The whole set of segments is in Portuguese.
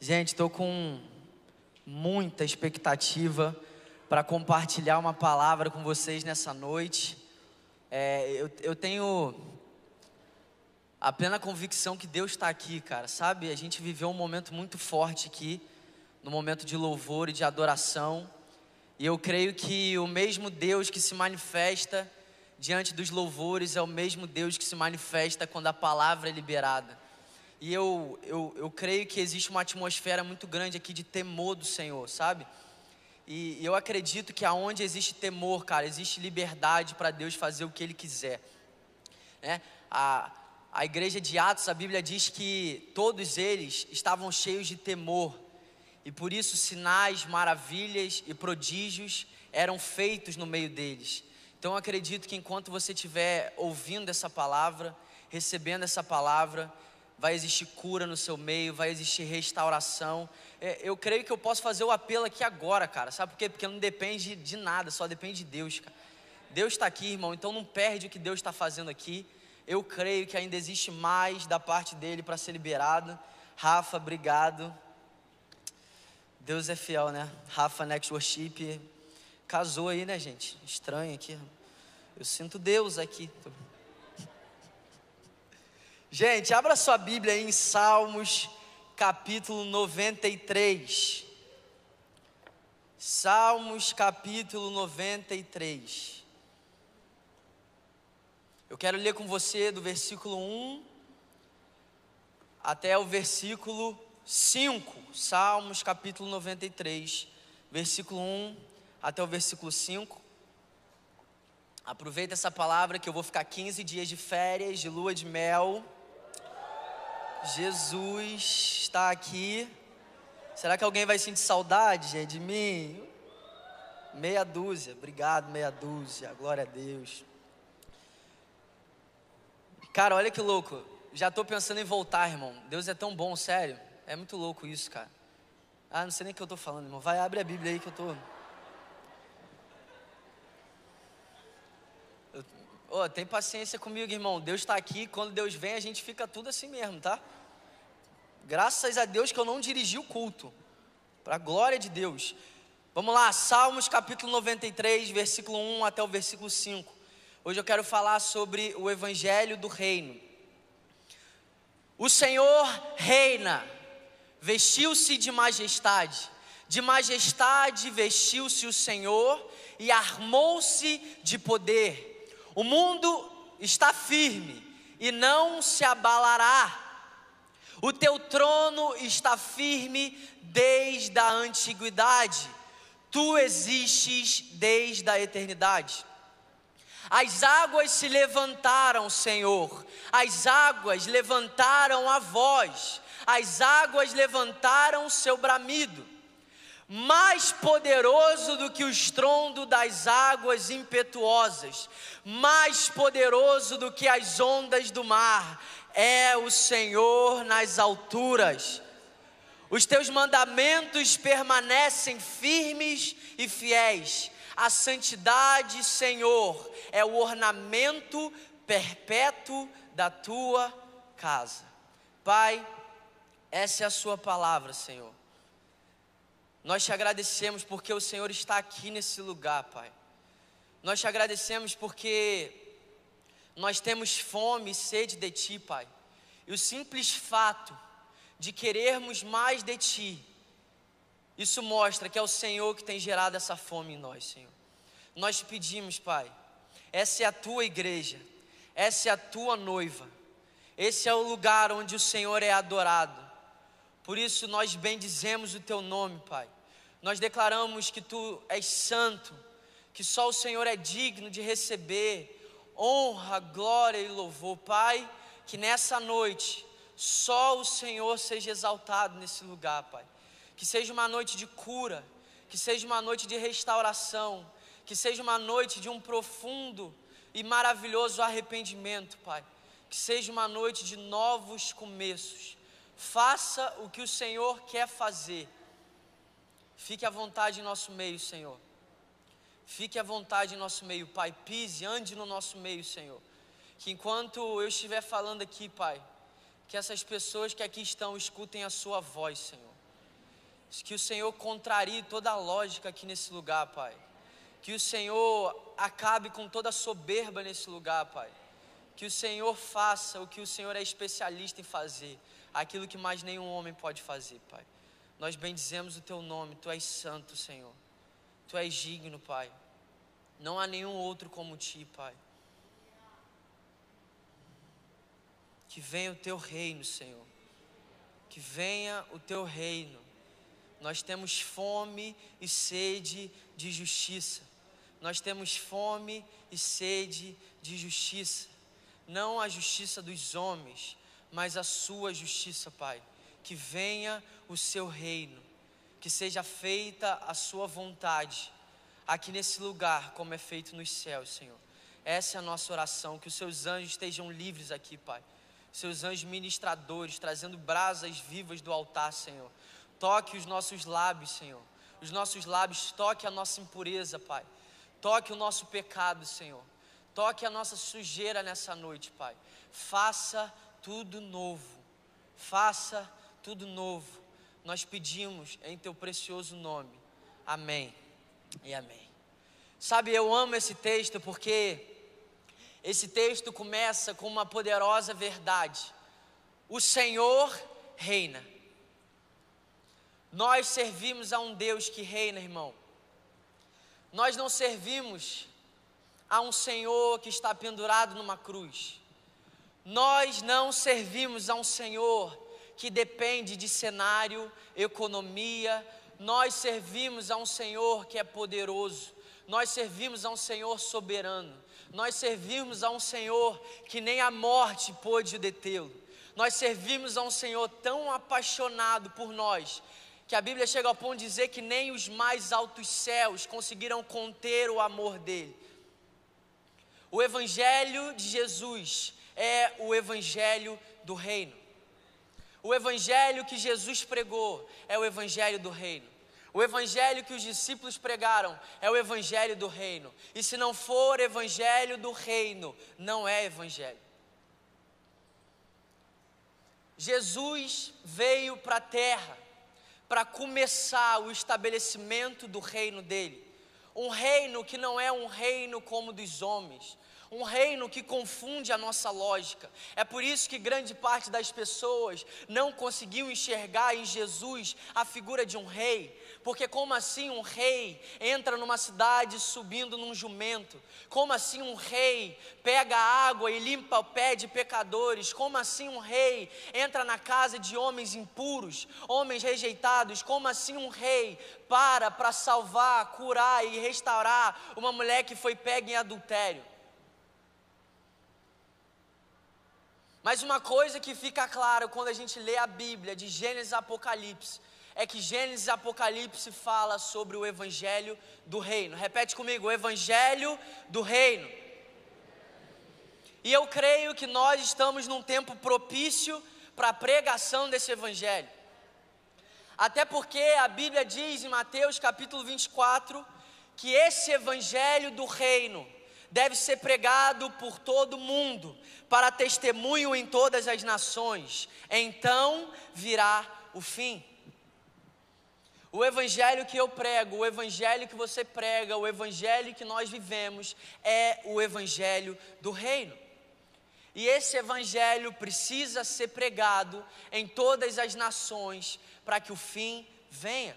Gente, estou com muita expectativa para compartilhar uma palavra com vocês nessa noite. É, eu, eu tenho a plena convicção que Deus está aqui, cara, sabe? A gente viveu um momento muito forte aqui, no momento de louvor e de adoração, e eu creio que o mesmo Deus que se manifesta diante dos louvores é o mesmo Deus que se manifesta quando a palavra é liberada. E eu, eu, eu creio que existe uma atmosfera muito grande aqui de temor do Senhor, sabe? E, eu acredito que aonde existe temor, cara, existe liberdade para Deus fazer o que Ele quiser. Né? A, a igreja de Atos, a Bíblia diz que todos eles estavam cheios de temor. E por isso sinais, maravilhas e prodígios eram feitos no meio deles. Então eu acredito que enquanto você estiver ouvindo essa palavra, recebendo essa palavra, vai existir cura no seu meio, vai existir restauração. É, eu creio que eu posso fazer o apelo aqui agora, cara. Sabe por quê? Porque não depende de nada, só depende de Deus, cara. Deus está aqui, irmão, então não perde o que Deus está fazendo aqui. Eu creio que ainda existe mais da parte dele para ser liberado. Rafa, obrigado. Deus é fiel, né? Rafa Next Worship casou aí, né, gente? Estranho aqui. Eu sinto Deus aqui. Gente, abra sua Bíblia aí em Salmos, capítulo 93. Salmos, capítulo 93. Eu quero ler com você do versículo 1 até o versículo 5. Salmos, capítulo 93, versículo 1 até o versículo 5. Aproveita essa palavra que eu vou ficar 15 dias de férias, de lua de mel. Jesus está aqui. Será que alguém vai sentir saudade, gente, de mim? Meia dúzia, obrigado, meia dúzia, glória a Deus. Cara, olha que louco, já estou pensando em voltar, irmão. Deus é tão bom, sério. É muito louco isso, cara. Ah, não sei nem o que eu estou falando, irmão. Vai, abre a Bíblia aí que eu estou. Oh, tem paciência comigo, irmão. Deus está aqui. Quando Deus vem, a gente fica tudo assim mesmo, tá? Graças a Deus que eu não dirigi o culto. Para a glória de Deus. Vamos lá, Salmos capítulo 93, versículo 1 até o versículo 5. Hoje eu quero falar sobre o evangelho do reino. O Senhor reina, vestiu-se de majestade. De majestade vestiu-se o Senhor e armou-se de poder o mundo está firme e não se abalará. O teu trono está firme desde a antiguidade. Tu existes desde a eternidade. As águas se levantaram, Senhor. As águas levantaram a voz. As águas levantaram seu bramido mais poderoso do que o estrondo das águas impetuosas, mais poderoso do que as ondas do mar, é o Senhor nas alturas. Os teus mandamentos permanecem firmes e fiéis. A santidade, Senhor, é o ornamento perpétuo da tua casa. Pai, essa é a Sua palavra, Senhor. Nós te agradecemos porque o Senhor está aqui nesse lugar, Pai. Nós te agradecemos porque nós temos fome e sede de Ti, Pai. E o simples fato de querermos mais de Ti, isso mostra que é o Senhor que tem gerado essa fome em nós, Senhor. Nós te pedimos, Pai, essa é a tua igreja, essa é a tua noiva, esse é o lugar onde o Senhor é adorado. Por isso nós bendizemos o teu nome, Pai. Nós declaramos que tu és santo, que só o Senhor é digno de receber honra, glória e louvor. Pai, que nessa noite só o Senhor seja exaltado nesse lugar, Pai. Que seja uma noite de cura, que seja uma noite de restauração, que seja uma noite de um profundo e maravilhoso arrependimento, Pai. Que seja uma noite de novos começos. Faça o que o Senhor quer fazer Fique à vontade em nosso meio, Senhor. Fique à vontade em nosso meio, Pai. Pise, ande no nosso meio, Senhor. Que enquanto eu estiver falando aqui, Pai, que essas pessoas que aqui estão escutem a Sua voz, Senhor. Que o Senhor contrarie toda a lógica aqui nesse lugar, Pai. Que o Senhor acabe com toda a soberba nesse lugar, Pai. Que o Senhor faça o que o Senhor é especialista em fazer, aquilo que mais nenhum homem pode fazer, Pai. Nós bendizemos o Teu nome, Tu és santo, Senhor. Tu és digno, Pai. Não há nenhum outro como Ti, Pai. Que venha o Teu reino, Senhor. Que venha o Teu reino. Nós temos fome e sede de justiça. Nós temos fome e sede de justiça. Não a justiça dos homens, mas a Sua justiça, Pai. Que venha o Seu reino. Que seja feita a Sua vontade. Aqui nesse lugar, como é feito nos céus, Senhor. Essa é a nossa oração. Que os Seus anjos estejam livres aqui, Pai. Seus anjos ministradores, trazendo brasas vivas do altar, Senhor Toque os nossos lábios, Senhor. Os nossos lábios, toque a nossa impureza, Pai. Toque o nosso pecado, Senhor. Toque a nossa sujeira nessa noite, Pai. Faça tudo novo. Faça tudo novo. Nós pedimos em teu precioso nome. Amém e amém. Sabe, eu amo esse texto porque esse texto começa com uma poderosa verdade. O Senhor reina. Nós servimos a um Deus que reina, irmão. Nós não servimos a um Senhor que está pendurado numa cruz. Nós não servimos a um Senhor que depende de cenário, economia. Nós servimos a um Senhor que é poderoso. Nós servimos a um Senhor soberano. Nós servimos a um Senhor que nem a morte pôde detê-lo. Nós servimos a um Senhor tão apaixonado por nós que a Bíblia chega ao ponto de dizer que nem os mais altos céus conseguiram conter o amor dele. O Evangelho de Jesus é o Evangelho do Reino. O Evangelho que Jesus pregou é o Evangelho do Reino. O Evangelho que os discípulos pregaram é o Evangelho do Reino. E se não for Evangelho do Reino, não é Evangelho. Jesus veio para a terra para começar o estabelecimento do reino dele. Um reino que não é um reino como dos homens, um reino que confunde a nossa lógica. É por isso que grande parte das pessoas não conseguiu enxergar em Jesus a figura de um rei, porque como assim um rei entra numa cidade subindo num jumento? Como assim um rei pega água e limpa o pé de pecadores? Como assim um rei entra na casa de homens impuros, homens rejeitados? Como assim um rei para para salvar, curar e restaurar uma mulher que foi pega em adultério? Mas uma coisa que fica clara quando a gente lê a Bíblia, de Gênesis a Apocalipse, é que Gênesis e Apocalipse fala sobre o evangelho do reino. Repete comigo, o evangelho do reino. E eu creio que nós estamos num tempo propício para a pregação desse evangelho. Até porque a Bíblia diz em Mateus capítulo 24 que esse evangelho do reino deve ser pregado por todo mundo, para testemunho em todas as nações. Então virá o fim. O evangelho que eu prego, o evangelho que você prega, o evangelho que nós vivemos é o evangelho do reino. E esse evangelho precisa ser pregado em todas as nações para que o fim venha.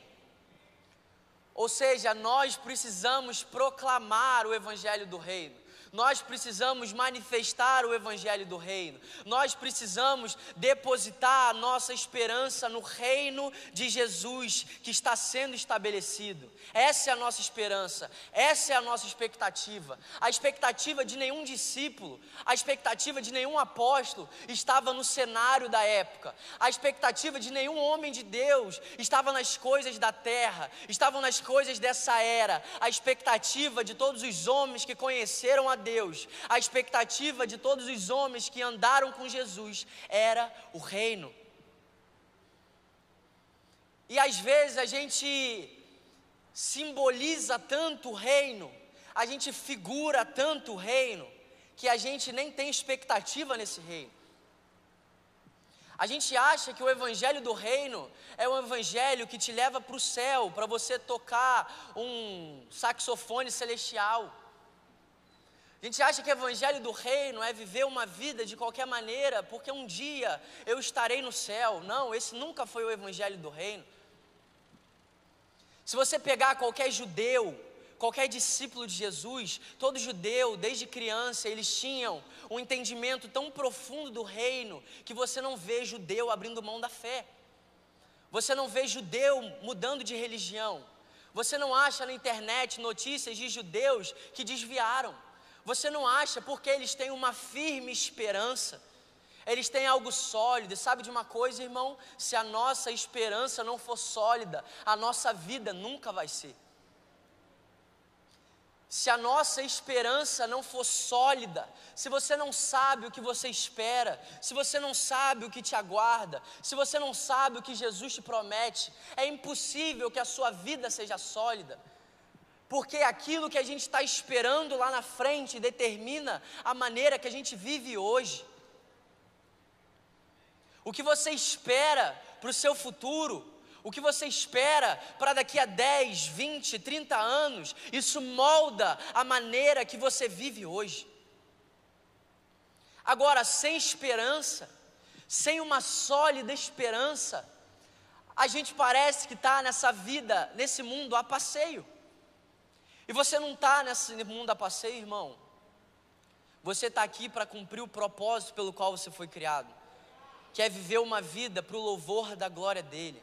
Ou seja, nós precisamos proclamar o evangelho do reino. Nós precisamos manifestar o Evangelho do Reino, nós precisamos depositar a nossa esperança no reino de Jesus que está sendo estabelecido. Essa é a nossa esperança, essa é a nossa expectativa. A expectativa de nenhum discípulo, a expectativa de nenhum apóstolo estava no cenário da época, a expectativa de nenhum homem de Deus estava nas coisas da terra, estavam nas coisas dessa era, a expectativa de todos os homens que conheceram a Deus, a expectativa de todos os homens que andaram com Jesus era o reino. E às vezes a gente simboliza tanto o reino, a gente figura tanto o reino, que a gente nem tem expectativa nesse reino. A gente acha que o evangelho do reino é um evangelho que te leva para o céu, para você tocar um saxofone celestial. A gente acha que o evangelho do reino é viver uma vida de qualquer maneira, porque um dia eu estarei no céu. Não, esse nunca foi o evangelho do reino. Se você pegar qualquer judeu, qualquer discípulo de Jesus, todo judeu, desde criança, eles tinham um entendimento tão profundo do reino que você não vê judeu abrindo mão da fé. Você não vê judeu mudando de religião. Você não acha na internet notícias de judeus que desviaram. Você não acha porque eles têm uma firme esperança. Eles têm algo sólido. E sabe de uma coisa, irmão? Se a nossa esperança não for sólida, a nossa vida nunca vai ser se a nossa esperança não for sólida, se você não sabe o que você espera, se você não sabe o que te aguarda, se você não sabe o que Jesus te promete, é impossível que a sua vida seja sólida, porque aquilo que a gente está esperando lá na frente determina a maneira que a gente vive hoje. O que você espera para o seu futuro o que você espera para daqui a 10, 20, 30 anos, isso molda a maneira que você vive hoje. Agora, sem esperança, sem uma sólida esperança, a gente parece que está nessa vida, nesse mundo a passeio. E você não está nesse mundo a passeio, irmão. Você está aqui para cumprir o propósito pelo qual você foi criado, que é viver uma vida para o louvor da glória dEle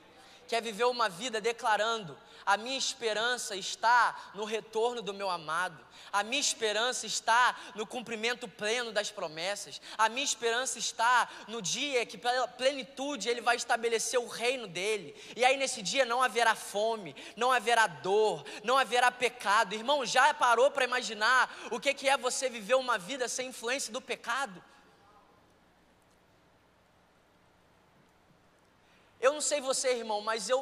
quer viver uma vida declarando: a minha esperança está no retorno do meu amado, a minha esperança está no cumprimento pleno das promessas, a minha esperança está no dia que, pela plenitude, Ele vai estabelecer o reino dele, e aí nesse dia não haverá fome, não haverá dor, não haverá pecado. Irmão, já parou para imaginar o que é você viver uma vida sem influência do pecado? Eu não sei você, irmão, mas eu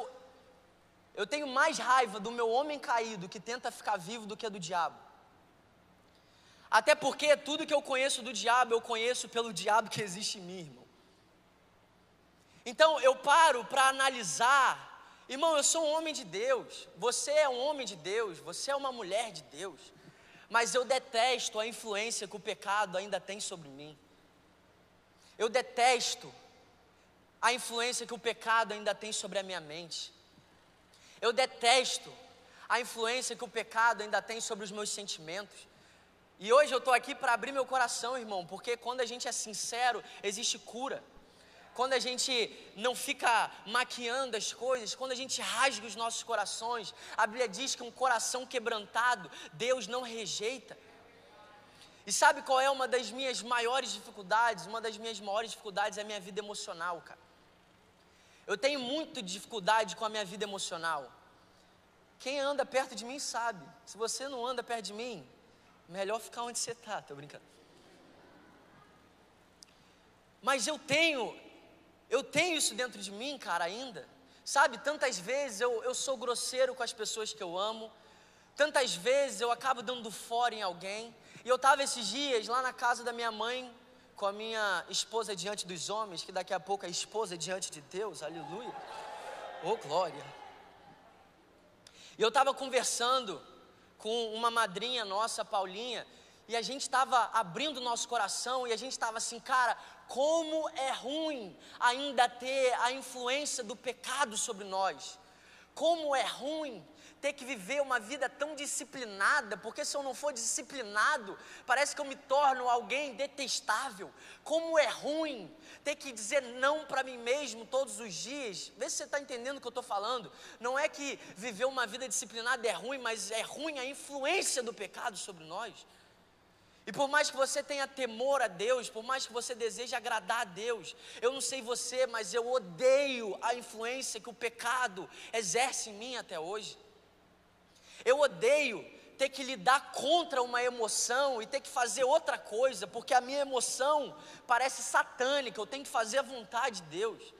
eu tenho mais raiva do meu homem caído que tenta ficar vivo do que do diabo. Até porque tudo que eu conheço do diabo, eu conheço pelo diabo que existe em mim, irmão. Então eu paro para analisar, irmão, eu sou um homem de Deus, você é um homem de Deus, você é uma mulher de Deus, mas eu detesto a influência que o pecado ainda tem sobre mim. Eu detesto a influência que o pecado ainda tem sobre a minha mente. Eu detesto a influência que o pecado ainda tem sobre os meus sentimentos. E hoje eu estou aqui para abrir meu coração, irmão, porque quando a gente é sincero, existe cura. Quando a gente não fica maquiando as coisas, quando a gente rasga os nossos corações, a Bíblia diz que um coração quebrantado, Deus não rejeita. E sabe qual é uma das minhas maiores dificuldades? Uma das minhas maiores dificuldades é a minha vida emocional, cara. Eu tenho muita dificuldade com a minha vida emocional. Quem anda perto de mim sabe. Se você não anda perto de mim, melhor ficar onde você está, tô brincando. Mas eu tenho, eu tenho isso dentro de mim, cara, ainda. Sabe, tantas vezes eu, eu sou grosseiro com as pessoas que eu amo, tantas vezes eu acabo dando fora em alguém. E eu estava esses dias lá na casa da minha mãe, com a minha esposa diante dos homens, que daqui a pouco é esposa diante de Deus, aleluia. Oh, glória. E eu estava conversando com uma madrinha nossa, Paulinha, e a gente estava abrindo nosso coração e a gente estava assim, cara, como é ruim ainda ter a influência do pecado sobre nós. Como é ruim ter que viver uma vida tão disciplinada, porque se eu não for disciplinado, parece que eu me torno alguém detestável. Como é ruim ter que dizer não para mim mesmo todos os dias. Vê se você está entendendo o que eu estou falando. Não é que viver uma vida disciplinada é ruim, mas é ruim a influência do pecado sobre nós. E por mais que você tenha temor a Deus, por mais que você deseje agradar a Deus, eu não sei você, mas eu odeio a influência que o pecado exerce em mim até hoje. Eu odeio ter que lidar contra uma emoção e ter que fazer outra coisa, porque a minha emoção parece satânica, eu tenho que fazer a vontade de Deus.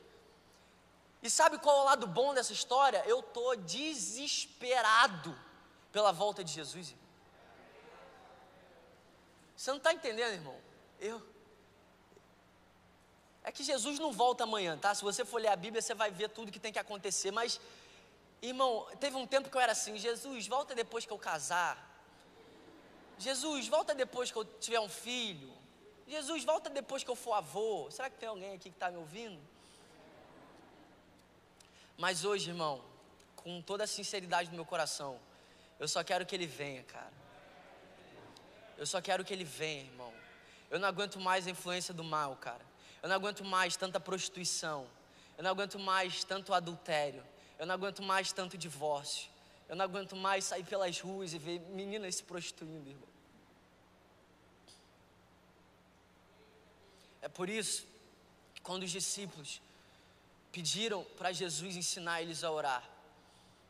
E sabe qual é o lado bom dessa história? Eu estou desesperado pela volta de Jesus. Você não está entendendo, irmão? Eu. É que Jesus não volta amanhã, tá? Se você for ler a Bíblia, você vai ver tudo que tem que acontecer. Mas, irmão, teve um tempo que eu era assim: Jesus, volta depois que eu casar. Jesus, volta depois que eu tiver um filho. Jesus, volta depois que eu for avô. Será que tem alguém aqui que está me ouvindo? Mas hoje, irmão, com toda a sinceridade do meu coração, eu só quero que Ele venha, cara. Eu só quero que Ele venha, irmão. Eu não aguento mais a influência do mal, cara. Eu não aguento mais tanta prostituição. Eu não aguento mais tanto adultério. Eu não aguento mais tanto divórcio. Eu não aguento mais sair pelas ruas e ver meninas se prostituindo, irmão. É por isso que quando os discípulos pediram para Jesus ensinar eles a orar.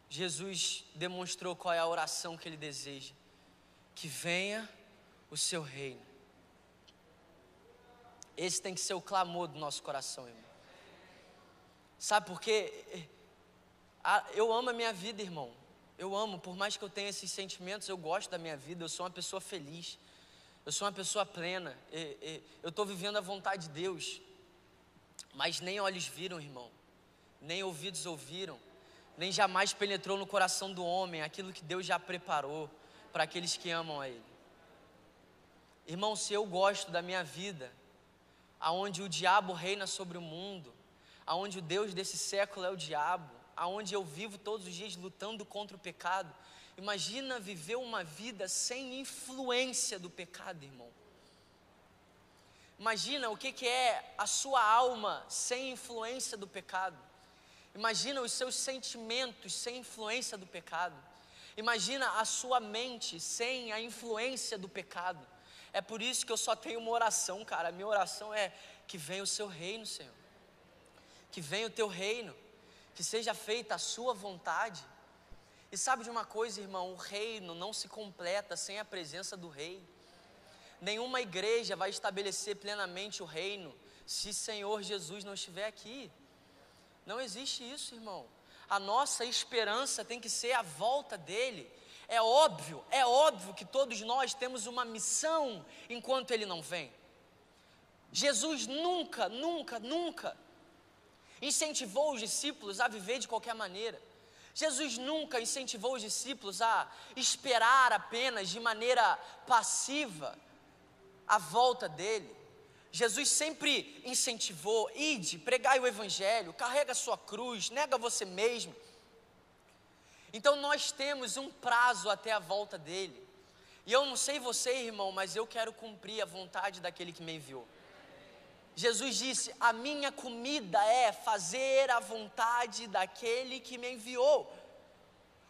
Jesus demonstrou qual é a oração que ele deseja: que venha o seu reino. Esse tem que ser o clamor do nosso coração, irmão. Sabe por quê? Eu amo a minha vida, irmão. Eu amo, por mais que eu tenha esses sentimentos, eu gosto da minha vida, eu sou uma pessoa feliz, eu sou uma pessoa plena, eu estou vivendo a vontade de Deus, mas nem olhos viram, irmão, nem ouvidos ouviram, nem jamais penetrou no coração do homem aquilo que Deus já preparou para aqueles que amam a Ele. Irmão, se eu gosto da minha vida, aonde o diabo reina sobre o mundo, aonde o Deus desse século é o diabo, aonde eu vivo todos os dias lutando contra o pecado, imagina viver uma vida sem influência do pecado, irmão. Imagina o que, que é a sua alma sem influência do pecado. Imagina os seus sentimentos sem influência do pecado. Imagina a sua mente sem a influência do pecado. É por isso que eu só tenho uma oração, cara. A minha oração é que venha o seu reino, Senhor. Que venha o teu reino. Que seja feita a sua vontade. E sabe de uma coisa, irmão? O reino não se completa sem a presença do rei. Nenhuma igreja vai estabelecer plenamente o reino se Senhor Jesus não estiver aqui. Não existe isso, irmão. A nossa esperança tem que ser a volta dele. É óbvio, é óbvio que todos nós temos uma missão enquanto ele não vem. Jesus nunca, nunca, nunca incentivou os discípulos a viver de qualquer maneira. Jesus nunca incentivou os discípulos a esperar apenas de maneira passiva a volta dele. Jesus sempre incentivou: ide, pregai o evangelho, carrega a sua cruz, nega você mesmo. Então nós temos um prazo até a volta dele. E eu não sei você, irmão, mas eu quero cumprir a vontade daquele que me enviou. Jesus disse: A minha comida é fazer a vontade daquele que me enviou.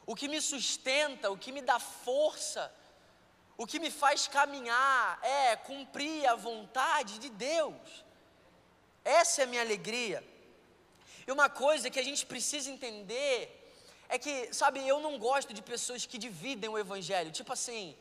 O que me sustenta, o que me dá força, o que me faz caminhar é cumprir a vontade de Deus. Essa é a minha alegria. E uma coisa que a gente precisa entender é que, sabe, eu não gosto de pessoas que dividem o evangelho. Tipo assim,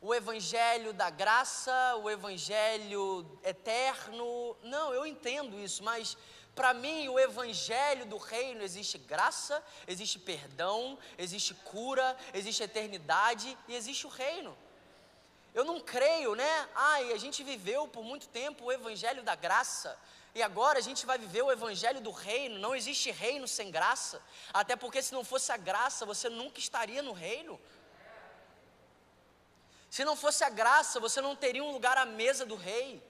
o evangelho da graça, o evangelho eterno. Não, eu entendo isso, mas para mim o evangelho do reino existe graça, existe perdão, existe cura, existe eternidade e existe o reino. Eu não creio, né? Ai, a gente viveu por muito tempo o evangelho da graça. E agora a gente vai viver o evangelho do reino. Não existe reino sem graça. Até porque se não fosse a graça, você nunca estaria no reino. Se não fosse a graça, você não teria um lugar à mesa do rei.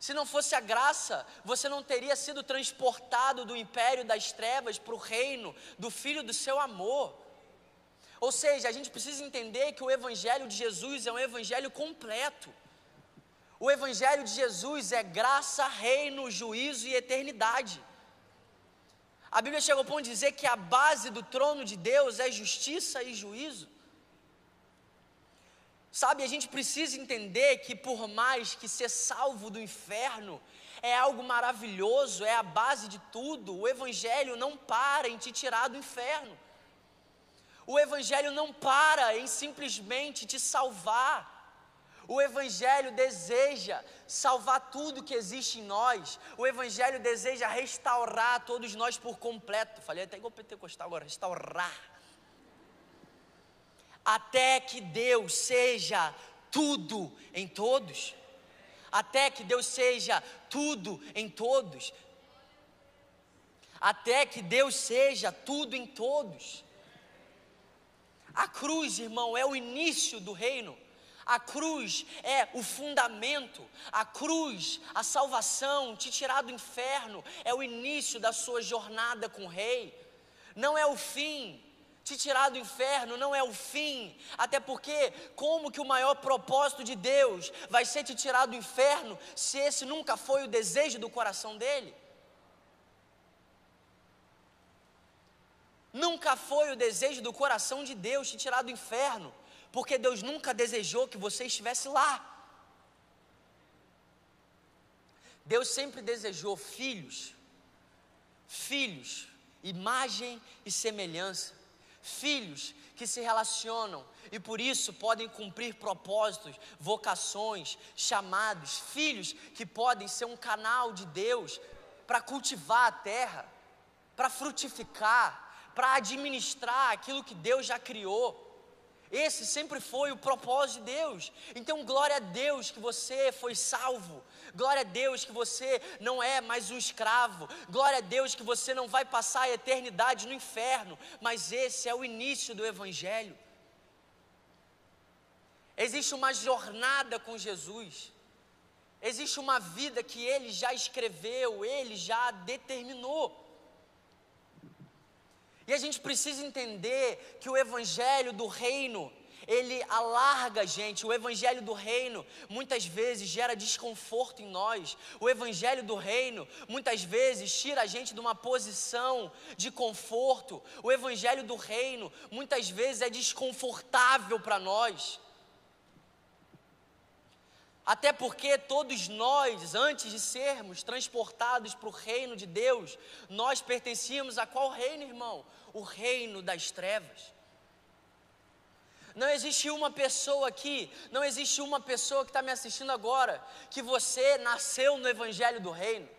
Se não fosse a graça, você não teria sido transportado do império das trevas para o reino do filho do seu amor. Ou seja, a gente precisa entender que o Evangelho de Jesus é um Evangelho completo. O Evangelho de Jesus é graça, reino, juízo e eternidade. A Bíblia chega ao ponto de dizer que a base do trono de Deus é justiça e juízo. Sabe, a gente precisa entender que por mais que ser salvo do inferno é algo maravilhoso, é a base de tudo, o Evangelho não para em te tirar do inferno. O Evangelho não para em simplesmente te salvar. O Evangelho deseja salvar tudo que existe em nós. O Evangelho deseja restaurar todos nós por completo. Falei até igual pentecostal agora, restaurar. Até que Deus seja tudo em todos. até que Deus seja tudo em todos. Até que Deus seja tudo em todos. A cruz, irmão, é o início do reino. A cruz é o fundamento, a cruz, a salvação, te tirar do inferno, é o início da sua jornada com o Rei, não é o fim. Te tirar do inferno não é o fim, até porque, como que o maior propósito de Deus vai ser te tirar do inferno se esse nunca foi o desejo do coração dele? Nunca foi o desejo do coração de Deus te tirar do inferno porque Deus nunca desejou que você estivesse lá. Deus sempre desejou filhos, filhos, imagem e semelhança, filhos que se relacionam e por isso podem cumprir propósitos, vocações, chamados, filhos que podem ser um canal de Deus para cultivar a terra, para frutificar, para administrar aquilo que Deus já criou. Esse sempre foi o propósito de Deus. Então, glória a Deus que você foi salvo. Glória a Deus que você não é mais um escravo. Glória a Deus que você não vai passar a eternidade no inferno. Mas esse é o início do Evangelho. Existe uma jornada com Jesus. Existe uma vida que Ele já escreveu, Ele já determinou. E a gente precisa entender que o evangelho do reino, ele alarga a gente. O evangelho do reino muitas vezes gera desconforto em nós. O evangelho do reino muitas vezes tira a gente de uma posição de conforto. O evangelho do reino muitas vezes é desconfortável para nós. Até porque todos nós, antes de sermos transportados para o reino de Deus, nós pertencíamos a qual reino, irmão? O reino das trevas. Não existe uma pessoa aqui, não existe uma pessoa que está me assistindo agora, que você nasceu no Evangelho do Reino.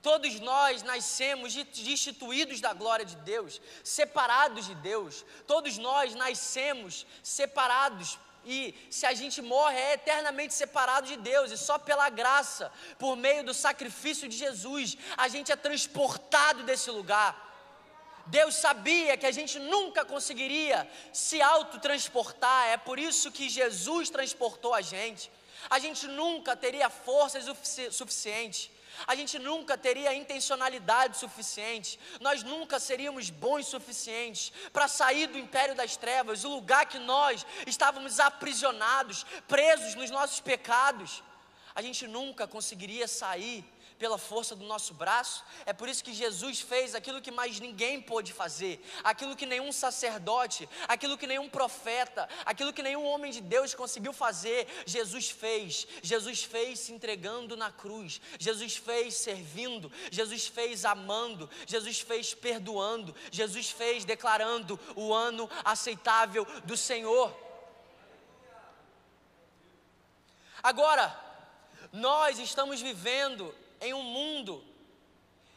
Todos nós nascemos destituídos da glória de Deus, separados de Deus. Todos nós nascemos separados e se a gente morre é eternamente separado de Deus, e só pela graça, por meio do sacrifício de Jesus, a gente é transportado desse lugar. Deus sabia que a gente nunca conseguiria se autotransportar, é por isso que Jesus transportou a gente. A gente nunca teria forças suficientes a gente nunca teria intencionalidade suficiente, nós nunca seríamos bons suficientes para sair do império das trevas, o lugar que nós estávamos aprisionados, presos nos nossos pecados. A gente nunca conseguiria sair pela força do nosso braço. É por isso que Jesus fez aquilo que mais ninguém pôde fazer, aquilo que nenhum sacerdote, aquilo que nenhum profeta, aquilo que nenhum homem de Deus conseguiu fazer. Jesus fez. Jesus fez se entregando na cruz. Jesus fez servindo. Jesus fez amando. Jesus fez perdoando. Jesus fez declarando o ano aceitável do Senhor. Agora, nós estamos vivendo em um mundo,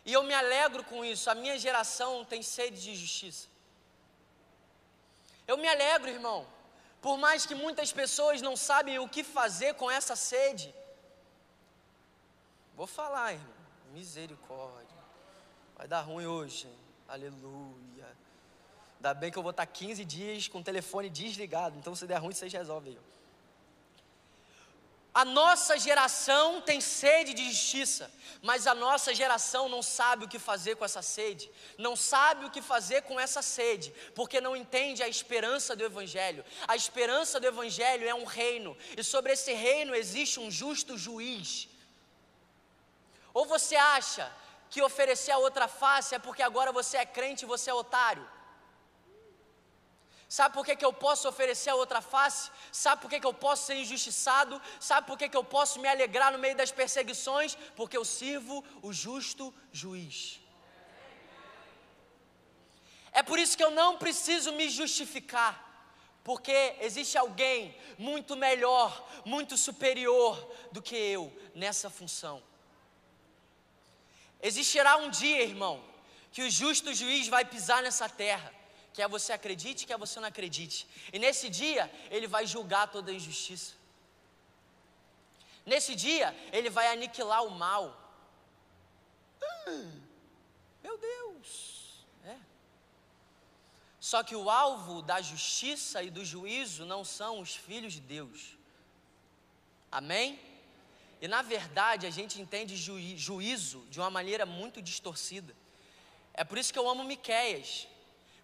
e eu me alegro com isso, a minha geração tem sede de justiça. Eu me alegro, irmão, por mais que muitas pessoas não sabem o que fazer com essa sede. Vou falar, irmão, misericórdia. Vai dar ruim hoje, aleluia. Ainda bem que eu vou estar 15 dias com o telefone desligado, então se der ruim, vocês resolvem. A nossa geração tem sede de justiça, mas a nossa geração não sabe o que fazer com essa sede, não sabe o que fazer com essa sede, porque não entende a esperança do Evangelho. A esperança do Evangelho é um reino, e sobre esse reino existe um justo juiz. Ou você acha que oferecer a outra face é porque agora você é crente e você é otário? Sabe por que, que eu posso oferecer a outra face? Sabe por que, que eu posso ser injustiçado? Sabe por que, que eu posso me alegrar no meio das perseguições? Porque eu sirvo o justo juiz. É por isso que eu não preciso me justificar, porque existe alguém muito melhor, muito superior do que eu nessa função. Existirá um dia, irmão, que o justo juiz vai pisar nessa terra Quer você acredite, quer você não acredite. E nesse dia, ele vai julgar toda a injustiça. Nesse dia, ele vai aniquilar o mal. Hum, meu Deus. É. Só que o alvo da justiça e do juízo não são os filhos de Deus. Amém? E na verdade a gente entende juízo de uma maneira muito distorcida. É por isso que eu amo Miqueias.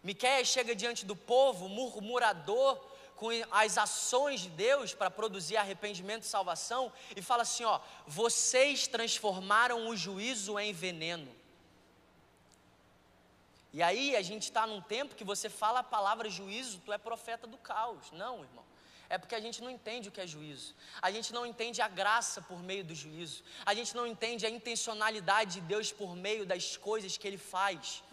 Miqueias chega diante do povo, murmurador, com as ações de Deus para produzir arrependimento e salvação, e fala assim: ó, vocês transformaram o juízo em veneno. E aí a gente está num tempo que você fala a palavra juízo, tu é profeta do caos. Não, irmão. É porque a gente não entende o que é juízo. A gente não entende a graça por meio do juízo. A gente não entende a intencionalidade de Deus por meio das coisas que Ele faz.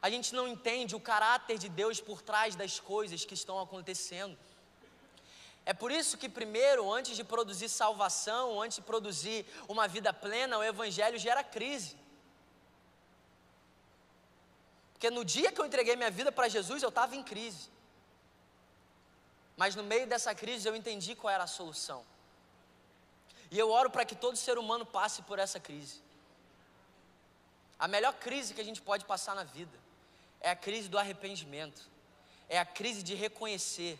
A gente não entende o caráter de Deus por trás das coisas que estão acontecendo. É por isso que, primeiro, antes de produzir salvação, antes de produzir uma vida plena, o Evangelho gera crise. Porque no dia que eu entreguei minha vida para Jesus, eu estava em crise. Mas no meio dessa crise eu entendi qual era a solução. E eu oro para que todo ser humano passe por essa crise. A melhor crise que a gente pode passar na vida é a crise do arrependimento. É a crise de reconhecer: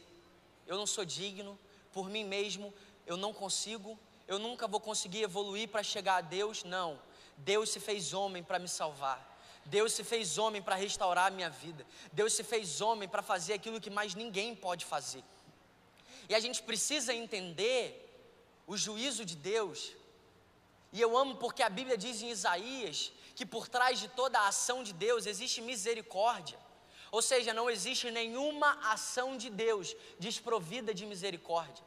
eu não sou digno, por mim mesmo, eu não consigo, eu nunca vou conseguir evoluir para chegar a Deus. Não. Deus se fez homem para me salvar. Deus se fez homem para restaurar a minha vida. Deus se fez homem para fazer aquilo que mais ninguém pode fazer. E a gente precisa entender o juízo de Deus. E eu amo porque a Bíblia diz em Isaías que por trás de toda a ação de Deus existe misericórdia. Ou seja, não existe nenhuma ação de Deus desprovida de misericórdia.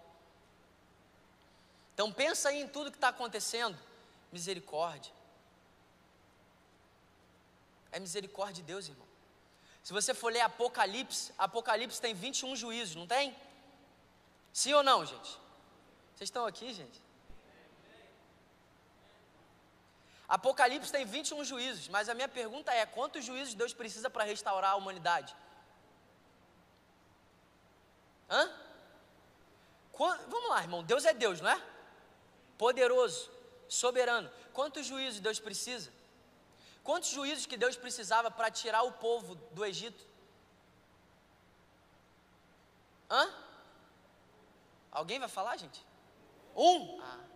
Então pensa aí em tudo que está acontecendo. Misericórdia. É misericórdia de Deus, irmão. Se você for ler Apocalipse, Apocalipse tem 21 juízos, não tem? Sim ou não, gente? Vocês estão aqui, gente? Apocalipse tem 21 juízos, mas a minha pergunta é: quantos juízos Deus precisa para restaurar a humanidade? Hã? Vamos lá, irmão. Deus é Deus, não é? Poderoso, soberano. Quantos juízos Deus precisa? Quantos juízos que Deus precisava para tirar o povo do Egito? Hã? Alguém vai falar, gente? Um? Ah.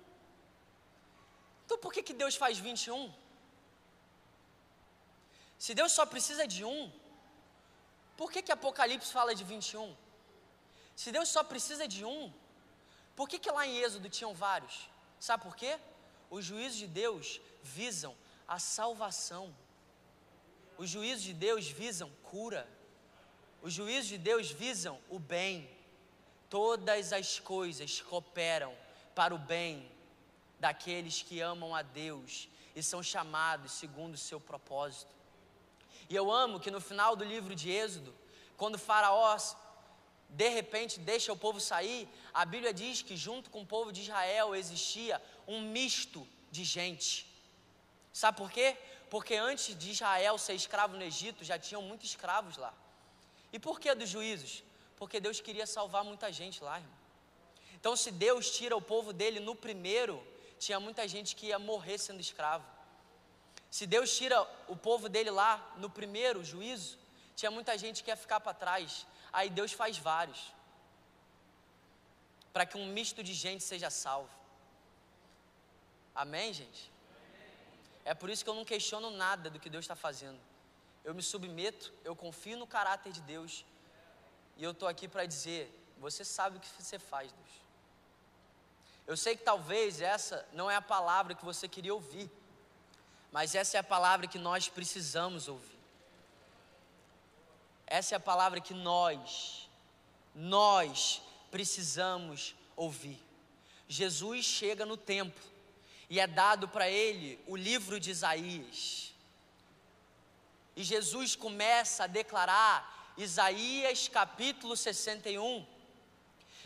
Então por que, que Deus faz 21? Se Deus só precisa de um, por que, que Apocalipse fala de 21? Se Deus só precisa de um, por que, que lá em Êxodo tinham vários? Sabe por quê? Os juízos de Deus visam a salvação. Os juízos de Deus visam cura. Os juízos de Deus visam o bem todas as coisas cooperam para o bem daqueles que amam a Deus e são chamados segundo o seu propósito. E eu amo que no final do livro de Êxodo, quando Faraó de repente deixa o povo sair, a Bíblia diz que junto com o povo de Israel existia um misto de gente. Sabe por quê? Porque antes de Israel ser escravo no Egito, já tinham muitos escravos lá. E por que dos juízos? Porque Deus queria salvar muita gente lá, irmão. Então, se Deus tira o povo dele no primeiro, tinha muita gente que ia morrer sendo escravo. Se Deus tira o povo dele lá no primeiro juízo, tinha muita gente que ia ficar para trás. Aí Deus faz vários, para que um misto de gente seja salvo. Amém, gente? É por isso que eu não questiono nada do que Deus está fazendo. Eu me submeto, eu confio no caráter de Deus e eu estou aqui para dizer: você sabe o que você faz, Deus. Eu sei que talvez essa não é a palavra que você queria ouvir, mas essa é a palavra que nós precisamos ouvir. Essa é a palavra que nós, nós precisamos ouvir. Jesus chega no templo e é dado para ele o livro de Isaías. E Jesus começa a declarar Isaías capítulo 61.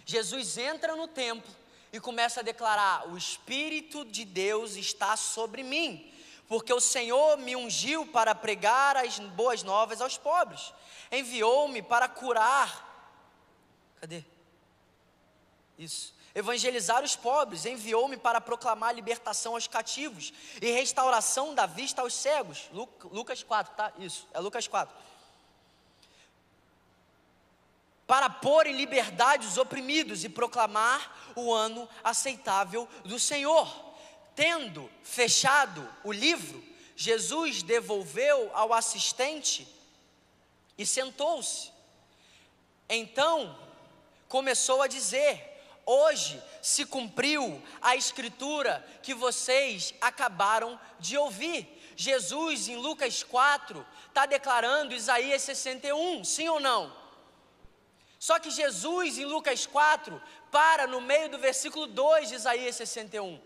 Jesus entra no templo e começa a declarar: O Espírito de Deus está sobre mim, porque o Senhor me ungiu para pregar as boas novas aos pobres, enviou-me para curar. Cadê? Isso. evangelizar os pobres, enviou-me para proclamar libertação aos cativos e restauração da vista aos cegos. Lucas 4, tá? Isso, é Lucas 4. Para pôr em liberdade os oprimidos e proclamar o ano aceitável do Senhor. Tendo fechado o livro, Jesus devolveu ao assistente e sentou-se. Então começou a dizer: Hoje se cumpriu a escritura que vocês acabaram de ouvir. Jesus, em Lucas 4, está declarando Isaías 61, sim ou não? Só que Jesus, em Lucas 4, para no meio do versículo 2 de Isaías 61.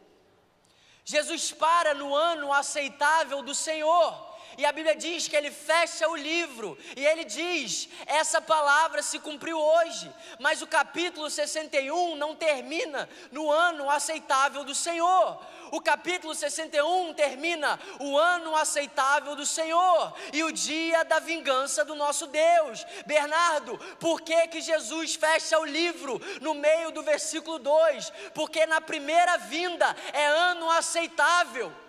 Jesus para no ano aceitável do Senhor. E a Bíblia diz que ele fecha o livro e ele diz: essa palavra se cumpriu hoje, mas o capítulo 61 não termina no ano aceitável do Senhor. O capítulo 61 termina o ano aceitável do Senhor e o dia da vingança do nosso Deus. Bernardo, por que que Jesus fecha o livro no meio do versículo 2? Porque na primeira vinda é ano aceitável.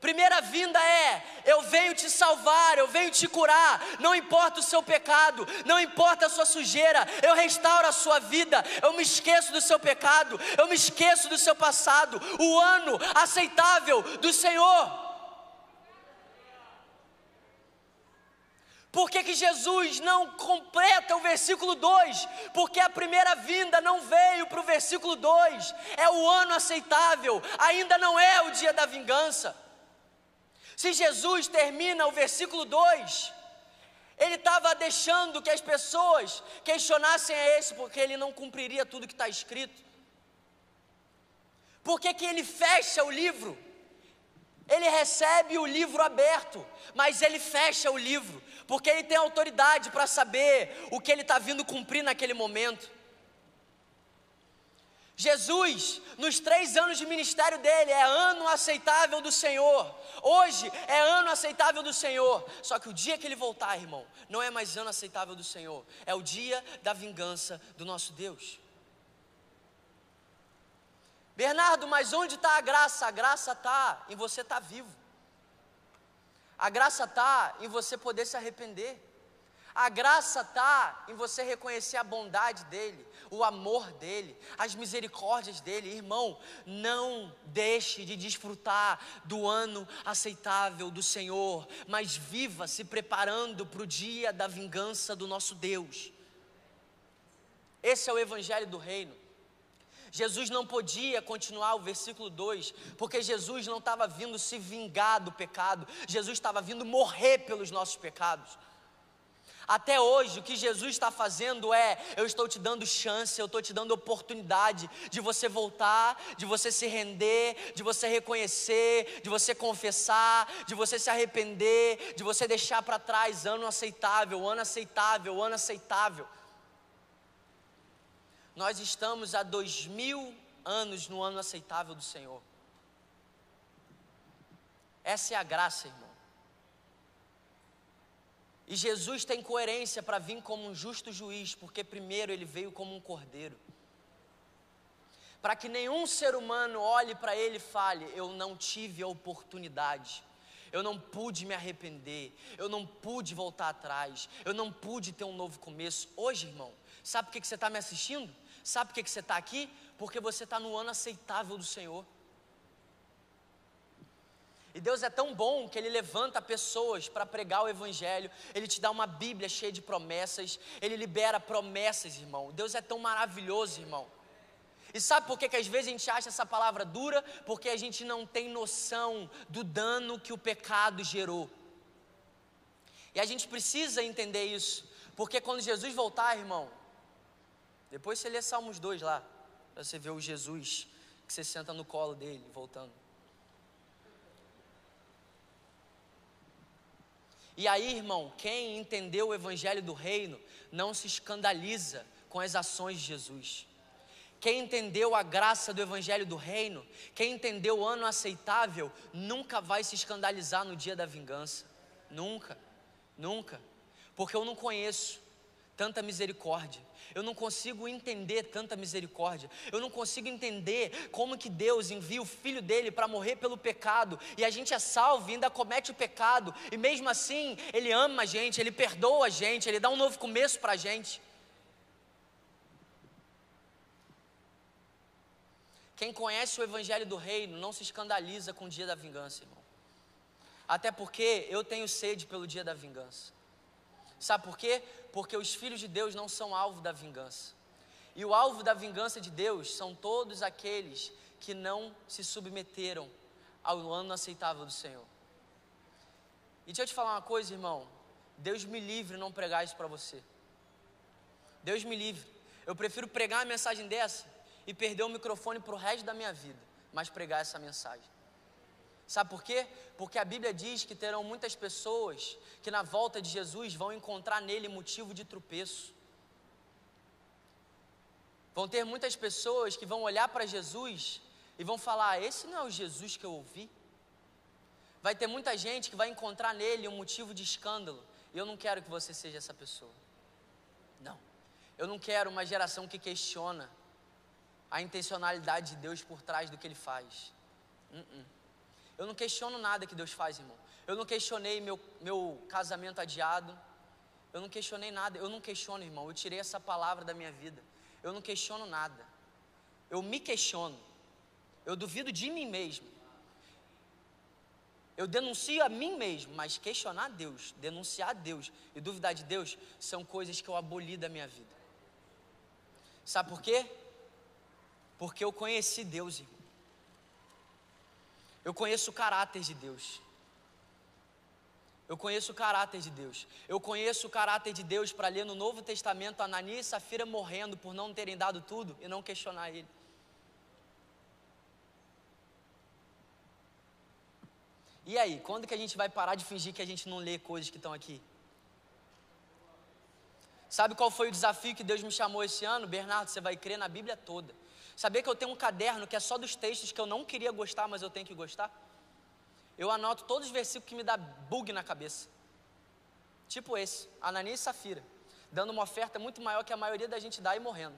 Primeira vinda é: eu venho te salvar, eu venho te curar, não importa o seu pecado, não importa a sua sujeira, eu restauro a sua vida, eu me esqueço do seu pecado, eu me esqueço do seu passado, o ano aceitável do Senhor. Por que, que Jesus não completa o versículo 2? Porque a primeira vinda não veio para o versículo 2, é o ano aceitável, ainda não é o dia da vingança. Se Jesus termina o versículo 2, ele estava deixando que as pessoas questionassem a esse, porque ele não cumpriria tudo que está escrito. Por que, que ele fecha o livro? Ele recebe o livro aberto, mas ele fecha o livro, porque ele tem autoridade para saber o que ele está vindo cumprir naquele momento. Jesus, nos três anos de ministério dele, é ano aceitável do Senhor. Hoje é ano aceitável do Senhor. Só que o dia que ele voltar, irmão, não é mais ano aceitável do Senhor. É o dia da vingança do nosso Deus. Bernardo, mas onde está a graça? A graça está em você estar tá vivo. A graça está em você poder se arrepender. A graça está em você reconhecer a bondade dEle, o amor dEle, as misericórdias dEle. Irmão, não deixe de desfrutar do ano aceitável do Senhor, mas viva se preparando para o dia da vingança do nosso Deus. Esse é o Evangelho do Reino. Jesus não podia continuar o versículo 2, porque Jesus não estava vindo se vingar do pecado, Jesus estava vindo morrer pelos nossos pecados. Até hoje, o que Jesus está fazendo é: eu estou te dando chance, eu estou te dando oportunidade de você voltar, de você se render, de você reconhecer, de você confessar, de você se arrepender, de você deixar para trás ano aceitável, ano aceitável, ano aceitável. Nós estamos há dois mil anos no ano aceitável do Senhor. Essa é a graça, irmão. E Jesus tem coerência para vir como um justo juiz, porque primeiro ele veio como um cordeiro. Para que nenhum ser humano olhe para ele e fale: Eu não tive a oportunidade, eu não pude me arrepender, eu não pude voltar atrás, eu não pude ter um novo começo. Hoje, irmão, sabe por que, você está me assistindo? Sabe por que você está aqui? Porque você está no ano aceitável do Senhor. E Deus é tão bom que Ele levanta pessoas para pregar o Evangelho, Ele te dá uma Bíblia cheia de promessas, Ele libera promessas, irmão. Deus é tão maravilhoso, irmão. E sabe por que, que às vezes a gente acha essa palavra dura? Porque a gente não tem noção do dano que o pecado gerou. E a gente precisa entender isso, porque quando Jesus voltar, irmão, depois você lê Salmos 2 lá, para você ver o Jesus que você senta no colo dele, voltando. E aí, irmão, quem entendeu o evangelho do reino não se escandaliza com as ações de Jesus. Quem entendeu a graça do evangelho do reino, quem entendeu o ano aceitável, nunca vai se escandalizar no dia da vingança. Nunca, nunca. Porque eu não conheço tanta misericórdia. Eu não consigo entender tanta misericórdia. Eu não consigo entender como que Deus envia o filho dele para morrer pelo pecado e a gente é salvo e ainda comete o pecado e mesmo assim ele ama a gente, ele perdoa a gente, ele dá um novo começo para a gente. Quem conhece o evangelho do reino não se escandaliza com o dia da vingança, irmão. Até porque eu tenho sede pelo dia da vingança. Sabe por quê? Porque os filhos de Deus não são alvo da vingança. E o alvo da vingança de Deus são todos aqueles que não se submeteram ao ano aceitável do Senhor. E deixa eu te falar uma coisa, irmão. Deus me livre não pregar isso para você. Deus me livre. Eu prefiro pregar uma mensagem dessa e perder o microfone para o resto da minha vida, mas pregar essa mensagem. Sabe por quê? Porque a Bíblia diz que terão muitas pessoas que na volta de Jesus vão encontrar nele motivo de tropeço. Vão ter muitas pessoas que vão olhar para Jesus e vão falar: Esse não é o Jesus que eu ouvi. Vai ter muita gente que vai encontrar nele um motivo de escândalo. E eu não quero que você seja essa pessoa. Não. Eu não quero uma geração que questiona a intencionalidade de Deus por trás do que ele faz. Uh -uh. Eu não questiono nada que Deus faz, irmão. Eu não questionei meu, meu casamento adiado. Eu não questionei nada. Eu não questiono, irmão. Eu tirei essa palavra da minha vida. Eu não questiono nada. Eu me questiono. Eu duvido de mim mesmo. Eu denuncio a mim mesmo, mas questionar Deus, denunciar Deus e duvidar de Deus são coisas que eu aboli da minha vida. Sabe por quê? Porque eu conheci Deus, irmão. Eu conheço o caráter de Deus. Eu conheço o caráter de Deus. Eu conheço o caráter de Deus para ler no Novo Testamento Ananias e Safira morrendo por não terem dado tudo e não questionar ele. E aí, quando que a gente vai parar de fingir que a gente não lê coisas que estão aqui? Sabe qual foi o desafio que Deus me chamou esse ano? Bernardo, você vai crer na Bíblia toda. Saber que eu tenho um caderno que é só dos textos que eu não queria gostar, mas eu tenho que gostar? Eu anoto todos os versículos que me dá bug na cabeça. Tipo esse, Ananias e Safira, dando uma oferta muito maior que a maioria da gente dá e morrendo.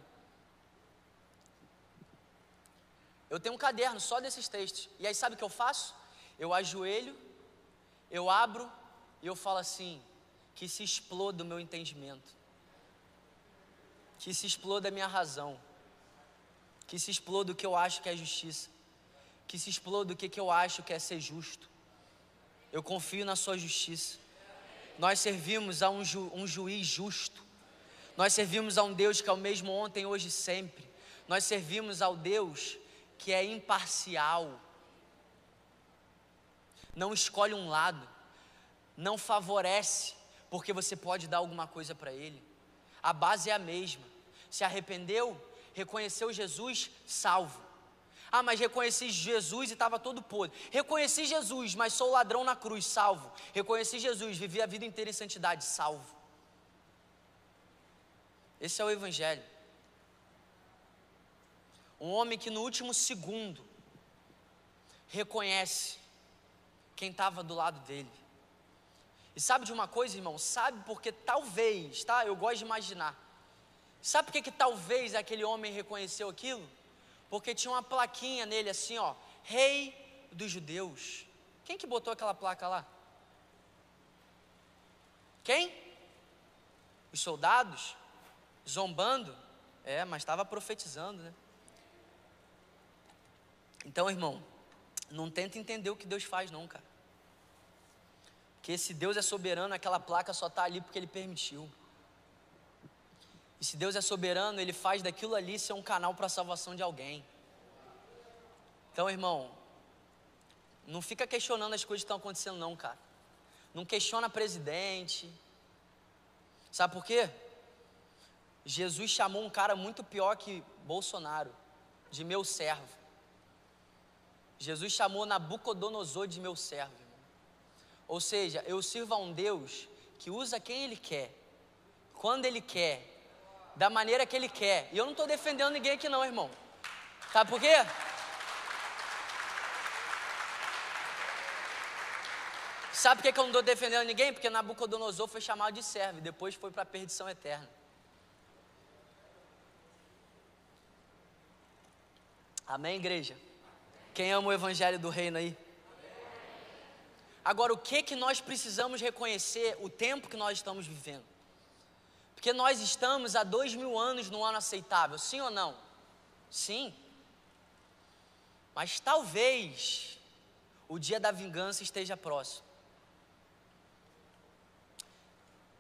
Eu tenho um caderno só desses textos. E aí sabe o que eu faço? Eu ajoelho, eu abro e eu falo assim: que se exploda o meu entendimento, que se exploda a minha razão que se exploda o que eu acho que é justiça, que se exploda o que, eu acho que é ser justo. Eu confio na Sua justiça. Nós servimos a um, ju, um juiz justo. Nós servimos a um Deus que é o mesmo ontem, hoje e sempre. Nós servimos ao Deus que é imparcial. Não escolhe um lado, não favorece, porque você pode dar alguma coisa para Ele. A base é a mesma. Se arrependeu, reconheceu Jesus salvo. Ah, mas reconheci Jesus e estava todo podre. Reconheci Jesus, mas sou ladrão na cruz, salvo. Reconheci Jesus, vivi a vida inteira em santidade, salvo. Esse é o Evangelho. Um homem que no último segundo reconhece quem estava do lado dele. E sabe de uma coisa, irmão? Sabe porque talvez, tá? Eu gosto de imaginar Sabe por que, que talvez aquele homem reconheceu aquilo? Porque tinha uma plaquinha nele assim, ó, Rei dos Judeus. Quem que botou aquela placa lá? Quem? Os soldados? Zombando? É, mas estava profetizando, né? Então, irmão, não tenta entender o que Deus faz, não, cara. Porque se Deus é soberano, aquela placa só está ali porque Ele permitiu. E se Deus é soberano, Ele faz daquilo ali ser um canal para a salvação de alguém. Então, irmão, não fica questionando as coisas que estão acontecendo, não, cara. Não questiona presidente. Sabe por quê? Jesus chamou um cara muito pior que Bolsonaro, de meu servo. Jesus chamou Nabucodonosor de meu servo. Ou seja, eu sirvo a um Deus que usa quem Ele quer, quando Ele quer, da maneira que Ele quer. E eu não estou defendendo ninguém aqui, não, irmão. Sabe por quê? Sabe por que, eu não estou defendendo ninguém? Porque Nabucodonosor foi chamado de servo e depois foi para a perdição eterna. Amém, igreja? Quem ama o evangelho do reino aí? Agora, o que que nós precisamos reconhecer o tempo que nós estamos vivendo? Porque nós estamos há dois mil anos no ano aceitável, sim ou não? Sim. Mas talvez o dia da vingança esteja próximo.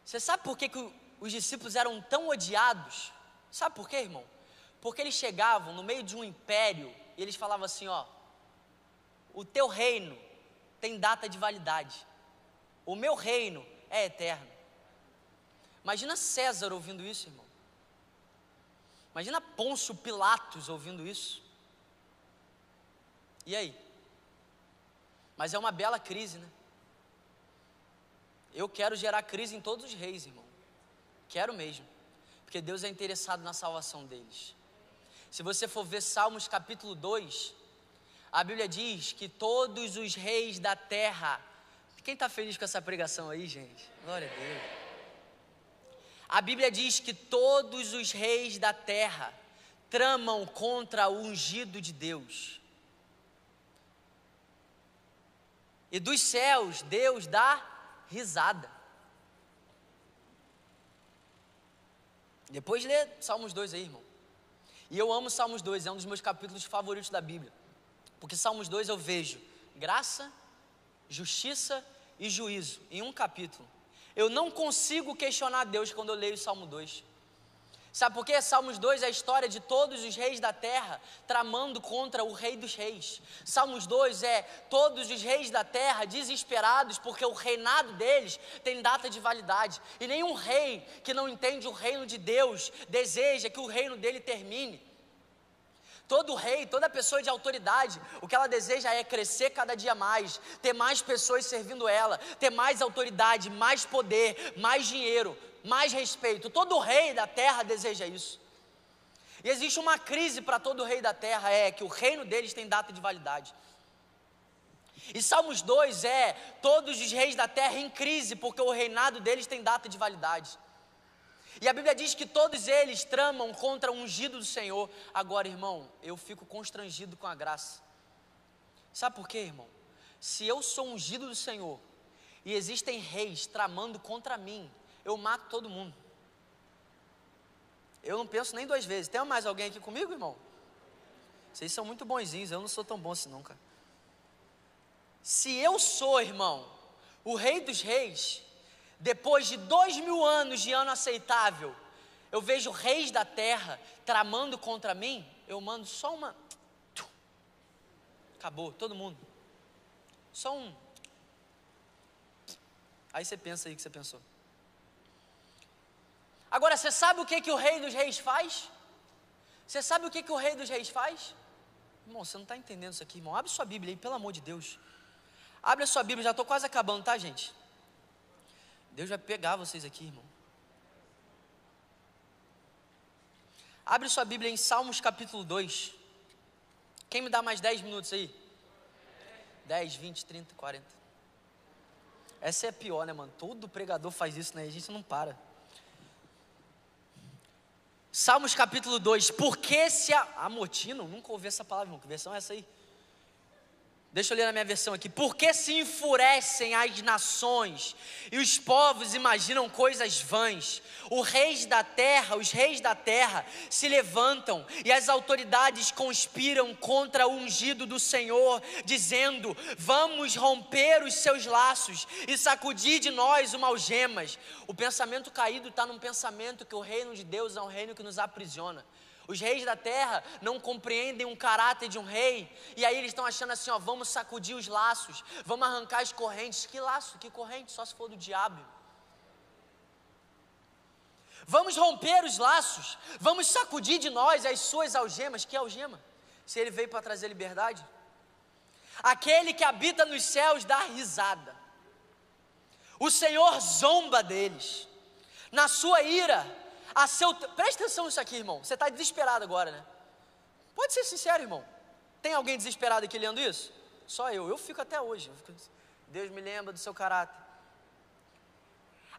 Você sabe por que, que os discípulos eram tão odiados? Sabe por quê, irmão? Porque eles chegavam no meio de um império e eles falavam assim: ó, o teu reino tem data de validade, o meu reino é eterno. Imagina César ouvindo isso, irmão. Imagina Pôncio Pilatos ouvindo isso. E aí? Mas é uma bela crise, né? Eu quero gerar crise em todos os reis, irmão. Quero mesmo. Porque Deus é interessado na salvação deles. Se você for ver Salmos capítulo 2, a Bíblia diz que todos os reis da terra. Quem está feliz com essa pregação aí, gente? Glória a Deus. A Bíblia diz que todos os reis da terra tramam contra o ungido de Deus. E dos céus, Deus dá risada. Depois lê Salmos 2 aí, irmão. E eu amo Salmos 2, é um dos meus capítulos favoritos da Bíblia. Porque Salmos 2 eu vejo graça, justiça e juízo em um capítulo. Eu não consigo questionar Deus quando eu leio Salmo 2. Sabe por quê? Salmos 2 é a história de todos os reis da terra tramando contra o rei dos reis. Salmos 2 é todos os reis da terra desesperados porque o reinado deles tem data de validade. E nenhum rei que não entende o reino de Deus deseja que o reino dele termine. Todo rei, toda pessoa de autoridade, o que ela deseja é crescer cada dia mais, ter mais pessoas servindo ela, ter mais autoridade, mais poder, mais dinheiro, mais respeito. Todo rei da terra deseja isso. E existe uma crise para todo rei da terra, é que o reino deles tem data de validade. E Salmos 2 é todos os reis da terra em crise, porque o reinado deles tem data de validade. E a Bíblia diz que todos eles tramam contra o ungido do Senhor. Agora, irmão, eu fico constrangido com a graça. Sabe por quê, irmão? Se eu sou ungido do Senhor e existem reis tramando contra mim, eu mato todo mundo. Eu não penso nem duas vezes. Tem mais alguém aqui comigo, irmão? Vocês são muito bonzinhos, eu não sou tão bom assim nunca. Se eu sou, irmão, o rei dos reis, depois de dois mil anos de ano aceitável, eu vejo reis da terra tramando contra mim, eu mando só uma. Acabou, todo mundo. Só um. Aí você pensa aí o que você pensou. Agora, você sabe o que, que o rei dos reis faz? Você sabe o que, que o rei dos reis faz? Irmão, você não está entendendo isso aqui, irmão. Abre sua Bíblia aí, pelo amor de Deus. Abre a sua Bíblia, já estou quase acabando, tá, gente? Deus vai pegar vocês aqui, irmão. Abre sua Bíblia em Salmos capítulo 2. Quem me dá mais 10 minutos aí? 10, 20, 30, 40. Essa é a pior, né, mano? Todo pregador faz isso, né? A gente não para. Salmos capítulo 2. Por que se amotinam? Nunca ouvi essa palavra, irmão. Que versão é essa aí? Deixa eu ler na minha versão aqui. Por que se enfurecem as nações e os povos imaginam coisas vãs? Os reis da terra, os reis da terra se levantam e as autoridades conspiram contra o ungido do Senhor, dizendo: Vamos romper os seus laços e sacudir de nós uma algemas. O pensamento caído está num pensamento que o reino de Deus é um reino que nos aprisiona. Os reis da terra não compreendem um caráter de um rei, e aí eles estão achando assim: ó, vamos sacudir os laços, vamos arrancar as correntes. Que laço, que corrente? Só se for do diabo. Vamos romper os laços, vamos sacudir de nós as suas algemas. Que algema? Se ele veio para trazer liberdade? Aquele que habita nos céus dá risada. O Senhor zomba deles. Na sua ira, a seu. Presta atenção nisso aqui, irmão. Você está desesperado agora, né? Pode ser sincero, irmão. Tem alguém desesperado aqui lendo isso? Só eu. Eu fico até hoje. Deus me lembra do seu caráter.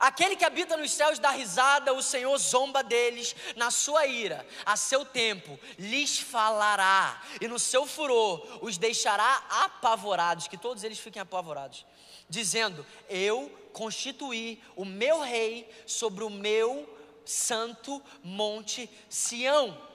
Aquele que habita nos céus dá risada, o Senhor zomba deles na sua ira, a seu tempo lhes falará, e no seu furor os deixará apavorados, que todos eles fiquem apavorados, dizendo: Eu constituí o meu rei sobre o meu santo monte Sião.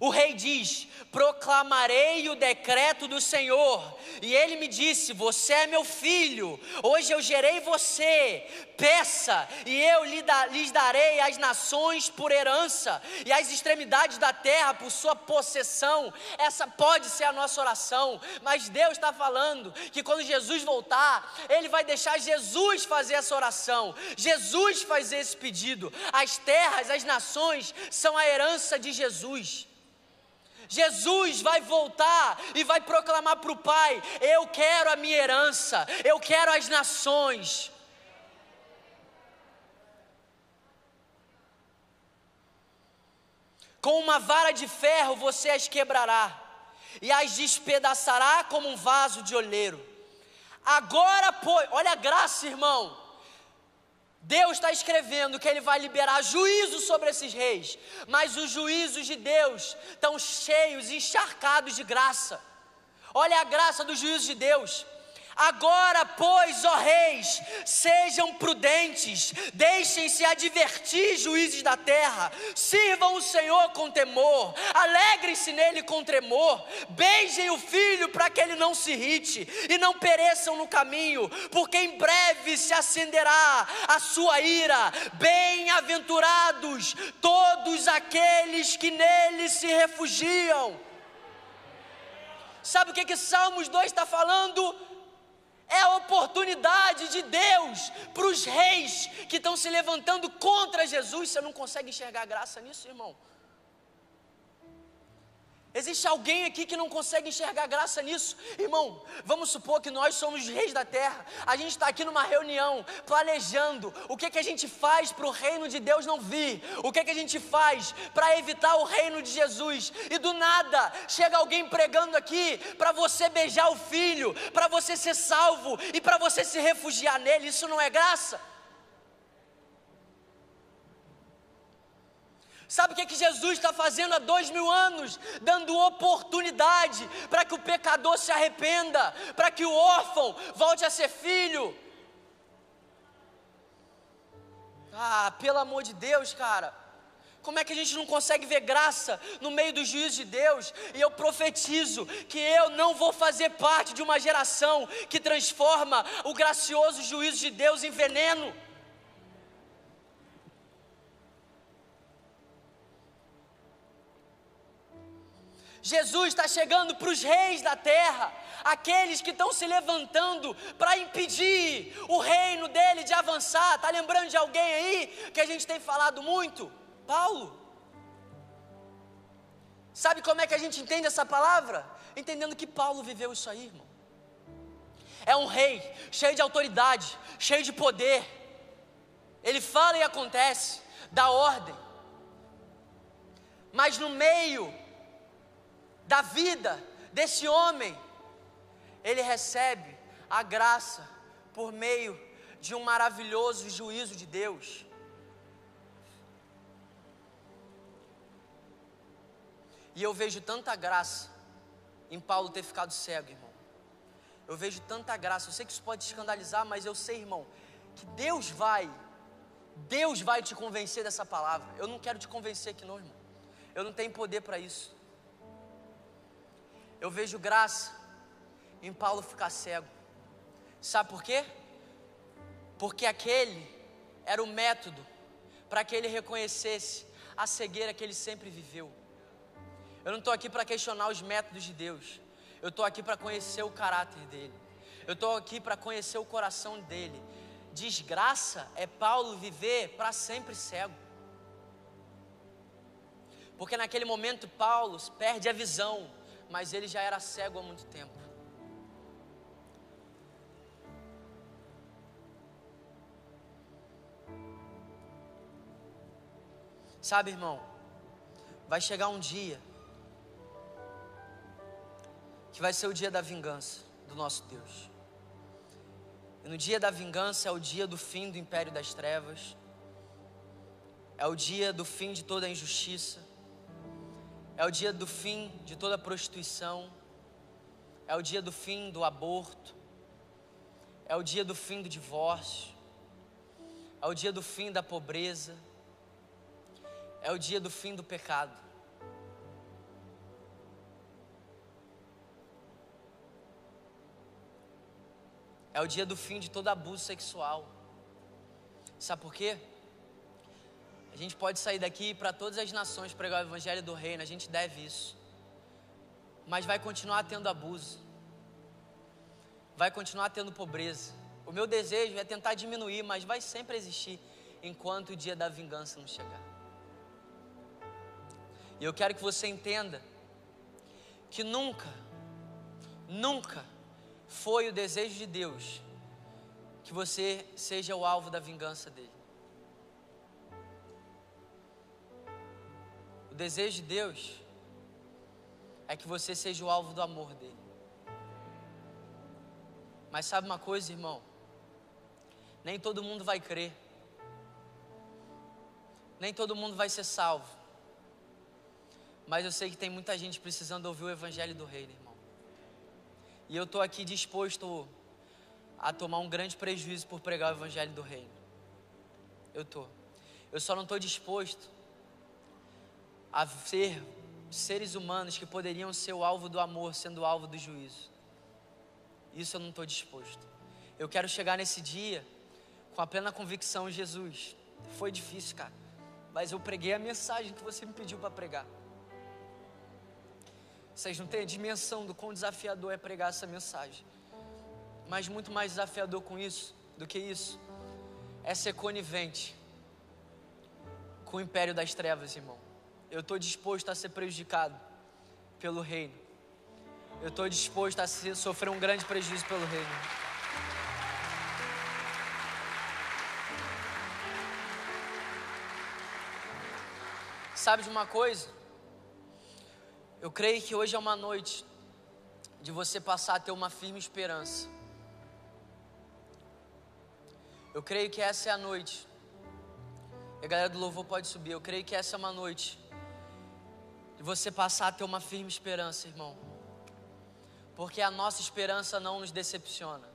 O rei diz: Proclamarei o decreto do Senhor. E ele me disse: Você é meu filho, hoje eu gerei você. Peça, e eu lhes darei as nações por herança, e as extremidades da terra por sua possessão. Essa pode ser a nossa oração, mas Deus está falando que quando Jesus voltar, Ele vai deixar Jesus fazer essa oração, Jesus fazer esse pedido. As terras, as nações são a herança de Jesus. Jesus vai voltar e vai proclamar para o Pai: Eu quero a minha herança, eu quero as nações. Com uma vara de ferro você as quebrará, e as despedaçará como um vaso de olheiro. Agora, pois, olha a graça, irmão. Deus está escrevendo que Ele vai liberar juízo sobre esses reis, mas os juízos de Deus estão cheios, encharcados de graça. Olha a graça dos juízos de Deus. Agora, pois, ó reis, sejam prudentes, deixem-se advertir, juízes da terra, sirvam o Senhor com temor, alegrem-se nele com tremor, beijem o filho para que ele não se irrite e não pereçam no caminho, porque em breve se acenderá a sua ira. Bem-aventurados todos aqueles que nele se refugiam. Sabe o que que Salmos 2 está falando? É a oportunidade de Deus para os reis que estão se levantando contra Jesus. Você não consegue enxergar graça nisso, irmão? Existe alguém aqui que não consegue enxergar graça nisso? Irmão, vamos supor que nós somos reis da terra. A gente está aqui numa reunião, planejando o que, que a gente faz para o reino de Deus não vir. O que, que a gente faz para evitar o reino de Jesus. E do nada, chega alguém pregando aqui para você beijar o filho, para você ser salvo e para você se refugiar nele. Isso não é graça? Sabe o que, que Jesus está fazendo há dois mil anos? Dando oportunidade para que o pecador se arrependa, para que o órfão volte a ser filho. Ah, pelo amor de Deus, cara. Como é que a gente não consegue ver graça no meio dos juízos de Deus? E eu profetizo que eu não vou fazer parte de uma geração que transforma o gracioso juízo de Deus em veneno. Jesus está chegando para os reis da terra, aqueles que estão se levantando para impedir o reino dele de avançar. Está lembrando de alguém aí que a gente tem falado muito? Paulo. Sabe como é que a gente entende essa palavra? Entendendo que Paulo viveu isso aí, irmão. É um rei cheio de autoridade, cheio de poder. Ele fala e acontece, dá ordem. Mas no meio da vida desse homem, ele recebe a graça por meio de um maravilhoso juízo de Deus. E eu vejo tanta graça em Paulo ter ficado cego, irmão. Eu vejo tanta graça. Eu sei que isso pode te escandalizar, mas eu sei, irmão, que Deus vai, Deus vai te convencer dessa palavra. Eu não quero te convencer aqui, não, irmão. Eu não tenho poder para isso eu vejo graça em Paulo ficar cego. Sabe por quê? Porque aquele era o método para que ele reconhecesse a cegueira que ele sempre viveu. Eu não estou aqui para questionar os métodos de Deus. Eu estou aqui para conhecer o caráter dele. Eu estou aqui para conhecer o coração dele. Desgraça é Paulo viver para sempre cego. Porque naquele momento Paulo perde a visão mas ele já era cego há muito tempo. Sabe, irmão, vai chegar um dia que vai ser o dia da vingança do nosso Deus. E no dia da vingança é o dia do fim do império das trevas. É o dia do fim de toda a injustiça. É o dia do fim de toda prostituição. É o dia do fim do aborto. É o dia do fim do divórcio. É o dia do fim da pobreza. É o dia do fim do pecado. É o dia do fim de todo abuso sexual. Sabe por quê? A gente pode sair daqui para todas as nações pregar o evangelho do reino, a gente deve isso. Mas vai continuar tendo abuso. Vai continuar tendo pobreza. O meu desejo é tentar diminuir, mas vai sempre existir enquanto o dia da vingança não chegar. E eu quero que você entenda que nunca, nunca foi o desejo de Deus que você seja o alvo da vingança dele. Desejo de Deus é que você seja o alvo do amor dele. Mas sabe uma coisa, irmão? Nem todo mundo vai crer. Nem todo mundo vai ser salvo. Mas eu sei que tem muita gente precisando ouvir o evangelho do reino, irmão. E eu estou aqui disposto a tomar um grande prejuízo por pregar o Evangelho do Reino. Eu estou. Eu só não estou disposto a ser seres humanos que poderiam ser o alvo do amor, sendo o alvo do juízo. Isso eu não estou disposto. Eu quero chegar nesse dia com a plena convicção em Jesus. Foi difícil, cara, mas eu preguei a mensagem que você me pediu para pregar. Vocês não têm a dimensão do quão desafiador é pregar essa mensagem. Mas muito mais desafiador com isso do que isso é ser conivente com o império das trevas, irmão. Eu estou disposto a ser prejudicado pelo reino. Eu estou disposto a sofrer um grande prejuízo pelo reino. Sabe de uma coisa? Eu creio que hoje é uma noite de você passar a ter uma firme esperança. Eu creio que essa é a noite. E a galera do louvor pode subir. Eu creio que essa é uma noite de você passar a ter uma firme esperança, irmão. Porque a nossa esperança não nos decepciona.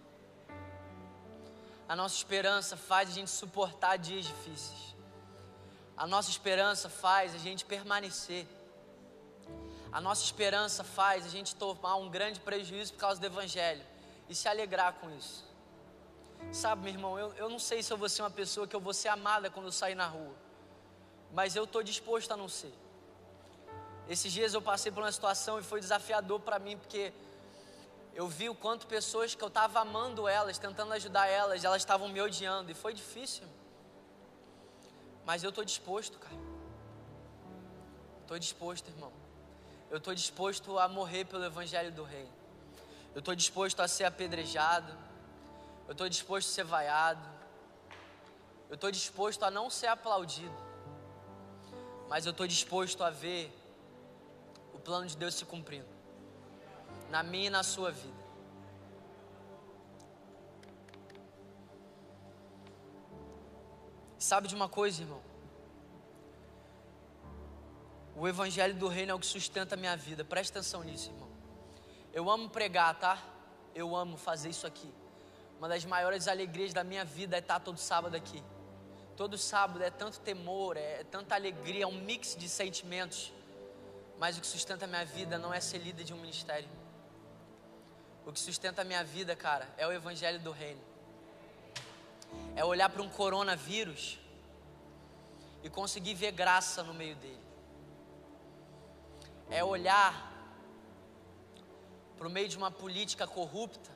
A nossa esperança faz a gente suportar dias difíceis. A nossa esperança faz a gente permanecer. A nossa esperança faz a gente tomar um grande prejuízo por causa do Evangelho e se alegrar com isso. Sabe, meu irmão, eu, eu não sei se eu vou ser uma pessoa que eu vou ser amada quando eu sair na rua, mas eu estou disposto a não ser. Esses dias eu passei por uma situação e foi desafiador para mim, porque eu vi o quanto pessoas que eu estava amando elas, tentando ajudar elas, elas estavam me odiando, e foi difícil. Mas eu estou disposto, cara. Estou disposto, irmão. Eu estou disposto a morrer pelo Evangelho do Rei. Eu estou disposto a ser apedrejado. Eu estou disposto a ser vaiado. Eu estou disposto a não ser aplaudido. Mas eu estou disposto a ver plano de Deus se cumprindo. Na minha e na sua vida. Sabe de uma coisa, irmão? O evangelho do reino é o que sustenta a minha vida. Presta atenção nisso, irmão. Eu amo pregar, tá? Eu amo fazer isso aqui. Uma das maiores alegrias da minha vida é estar todo sábado aqui. Todo sábado é tanto temor, é tanta alegria, é um mix de sentimentos. Mas o que sustenta a minha vida não é ser líder de um ministério. O que sustenta a minha vida, cara, é o evangelho do reino. É olhar para um coronavírus e conseguir ver graça no meio dele é olhar para o meio de uma política corrupta.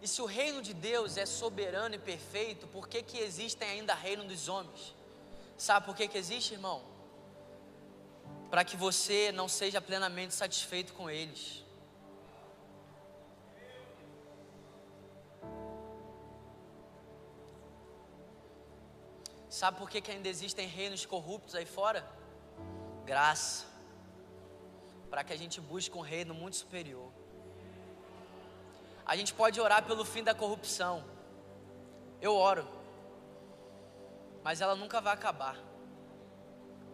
E se o reino de Deus é soberano e perfeito, por que, que existem ainda reino dos homens? Sabe por que, que existe, irmão? Para que você não seja plenamente satisfeito com eles. Sabe por que, que ainda existem reinos corruptos aí fora? Graça para que a gente busque um reino muito superior. A gente pode orar pelo fim da corrupção. Eu oro. Mas ela nunca vai acabar.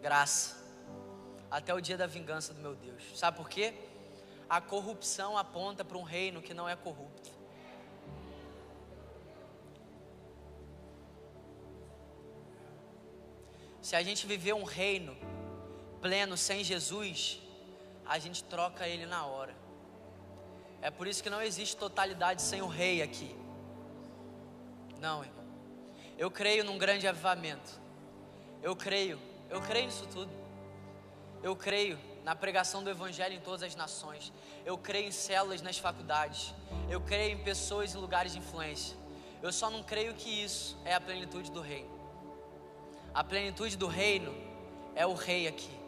Graça. Até o dia da vingança do meu Deus. Sabe por quê? A corrupção aponta para um reino que não é corrupto. Se a gente viver um reino pleno sem Jesus, a gente troca ele na hora. É por isso que não existe totalidade sem o rei aqui. Não, irmão. Eu creio num grande avivamento. Eu creio, eu creio nisso tudo. Eu creio na pregação do evangelho em todas as nações. Eu creio em células nas faculdades. Eu creio em pessoas e lugares de influência. Eu só não creio que isso é a plenitude do reino. A plenitude do reino é o rei aqui.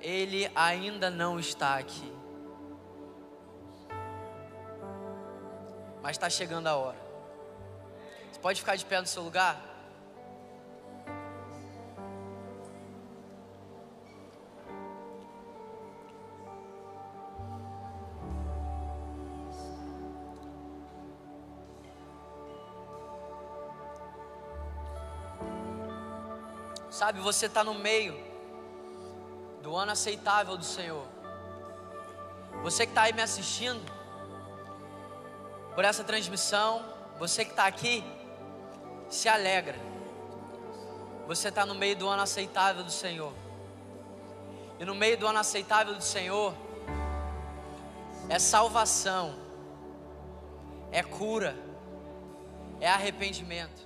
Ele ainda não está aqui. Mas está chegando a hora. Você pode ficar de pé no seu lugar? Sabe, você está no meio do ano aceitável do Senhor. Você que está aí me assistindo por essa transmissão, você que está aqui, se alegra. Você está no meio do ano aceitável do Senhor. E no meio do ano aceitável do Senhor é salvação, é cura, é arrependimento.